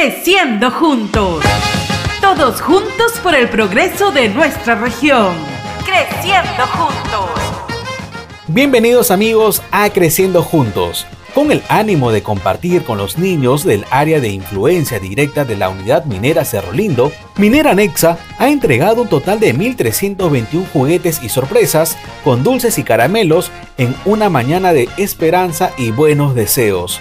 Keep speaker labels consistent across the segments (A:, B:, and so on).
A: Creciendo juntos. Todos juntos por el progreso de nuestra región. Creciendo juntos.
B: Bienvenidos amigos a Creciendo Juntos. Con el ánimo de compartir con los niños del área de influencia directa de la unidad minera Cerro Lindo, Minera Nexa ha entregado un total de 1.321 juguetes y sorpresas con dulces y caramelos en una mañana de esperanza y buenos deseos.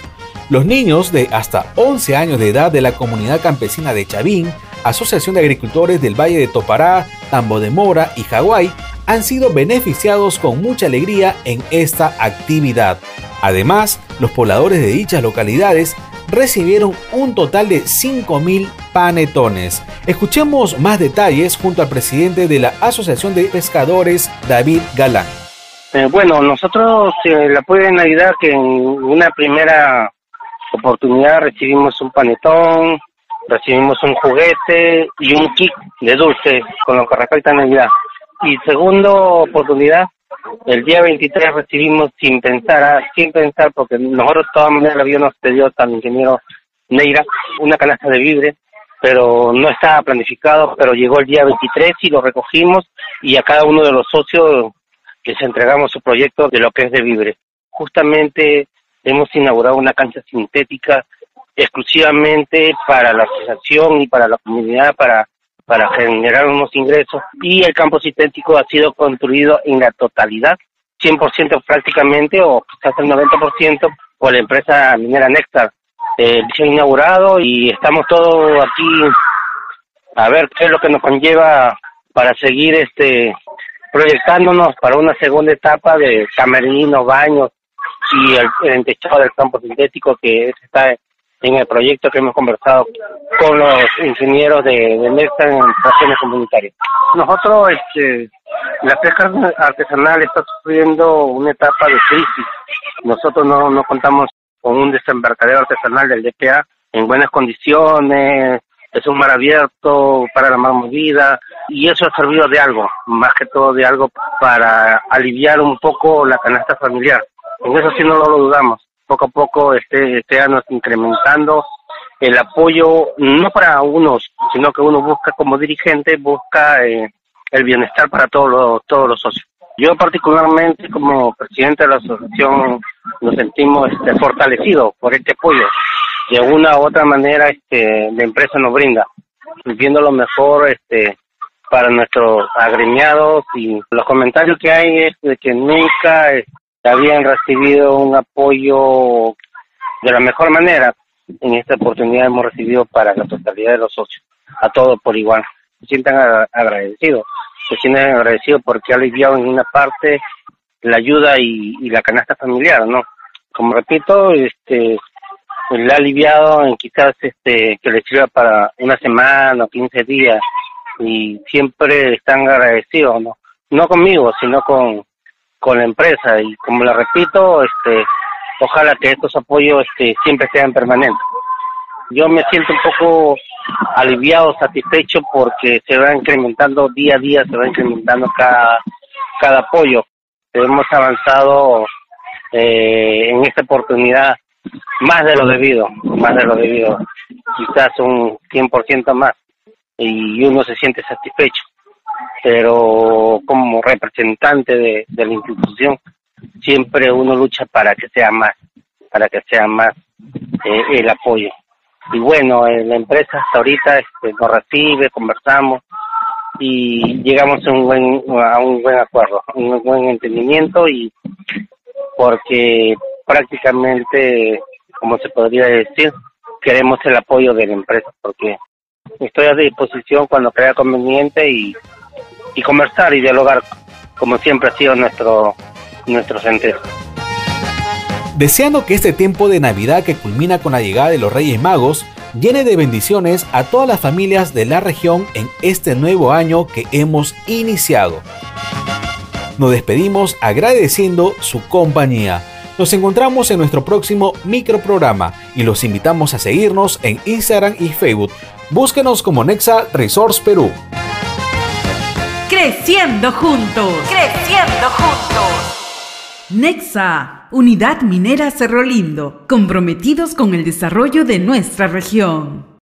B: Los niños de hasta 11 años de edad de la comunidad campesina de Chavín, Asociación de Agricultores del Valle de Topará, Tambo de Mora y Hawái han sido beneficiados con mucha alegría en esta actividad. Además, los pobladores de dichas localidades recibieron un total de 5.000 panetones. Escuchemos más detalles junto al presidente de la Asociación de Pescadores, David Galán.
C: Eh, bueno, nosotros eh, la apoyo de Navidad que en una primera oportunidad recibimos un panetón, recibimos un juguete y un kit de dulce con lo que respecta a Navidad. Y segunda oportunidad, el día 23 recibimos sin pensar, ah, sin pensar, porque nosotros de todas maneras habíamos pedido al ingeniero Neira una canasta de vibre, pero no estaba planificado, pero llegó el día 23 y lo recogimos y a cada uno de los socios les entregamos su proyecto de lo que es de vibre. Justamente hemos inaugurado una cancha sintética exclusivamente para la asociación y para la comunidad, para, para generar unos ingresos. Y el campo sintético ha sido construido en la totalidad, 100% prácticamente, o quizás el 90%, por la empresa minera Néctar. Eh, se ha inaugurado y estamos todos aquí a ver qué es lo que nos conlleva para seguir este proyectándonos para una segunda etapa de camerinos, baños, y el, el del campo sintético que está en el proyecto que hemos conversado con los ingenieros de, de en estaciones comunitarias. Nosotros, este, la pesca artesanal está sufriendo una etapa de crisis. Nosotros no, no contamos con un desembarcadero artesanal del DPA en buenas condiciones, es un mar abierto para la mar movida y eso ha servido de algo, más que todo de algo para aliviar un poco la canasta familiar. En eso sí no lo dudamos. Poco a poco este, este año incrementando el apoyo, no para unos, sino que uno busca como dirigente, busca eh, el bienestar para todos los, todos los socios. Yo particularmente como presidente de la asociación nos sentimos este, fortalecidos por este apoyo. De una u otra manera este, la empresa nos brinda, viendo lo mejor este, para nuestros agremiados y los comentarios que hay es de que nunca habían recibido un apoyo de la mejor manera. En esta oportunidad hemos recibido para la totalidad de los socios, a todos por igual. Se sientan agradecidos, se sienten agradecidos porque ha aliviado en una parte la ayuda y, la canasta familiar, ¿no? Como repito, este, le ha aliviado en quizás este, que les sirva para una semana o 15 días y siempre están agradecidos, ¿no? No conmigo, sino con, con la empresa y como le repito, este, ojalá que estos apoyos este, siempre sean permanentes. Yo me siento un poco aliviado, satisfecho porque se va incrementando día a día, se va incrementando cada, cada apoyo. Hemos avanzado eh, en esta oportunidad más de lo debido, más de lo debido, quizás un 100% más y uno se siente satisfecho pero como representante de, la institución siempre uno lucha para que sea más, para que sea más eh, el apoyo. Y bueno, la empresa hasta ahorita este, nos recibe, conversamos y llegamos a un buen, a un buen acuerdo, un buen entendimiento y porque prácticamente, como se podría decir, queremos el apoyo de la empresa porque estoy a disposición cuando crea conveniente y conversar y dialogar como siempre ha sido nuestro, nuestro sentido.
B: Deseando que este tiempo de Navidad que culmina con la llegada de los Reyes Magos llene de bendiciones a todas las familias de la región en este nuevo año que hemos iniciado. Nos despedimos agradeciendo su compañía. Nos encontramos en nuestro próximo microprograma y los invitamos a seguirnos en Instagram y Facebook. Búsquenos como Nexa Resource Perú.
A: Creciendo juntos. Creciendo juntos. Nexa, Unidad Minera Cerro Lindo, comprometidos con el desarrollo de nuestra región.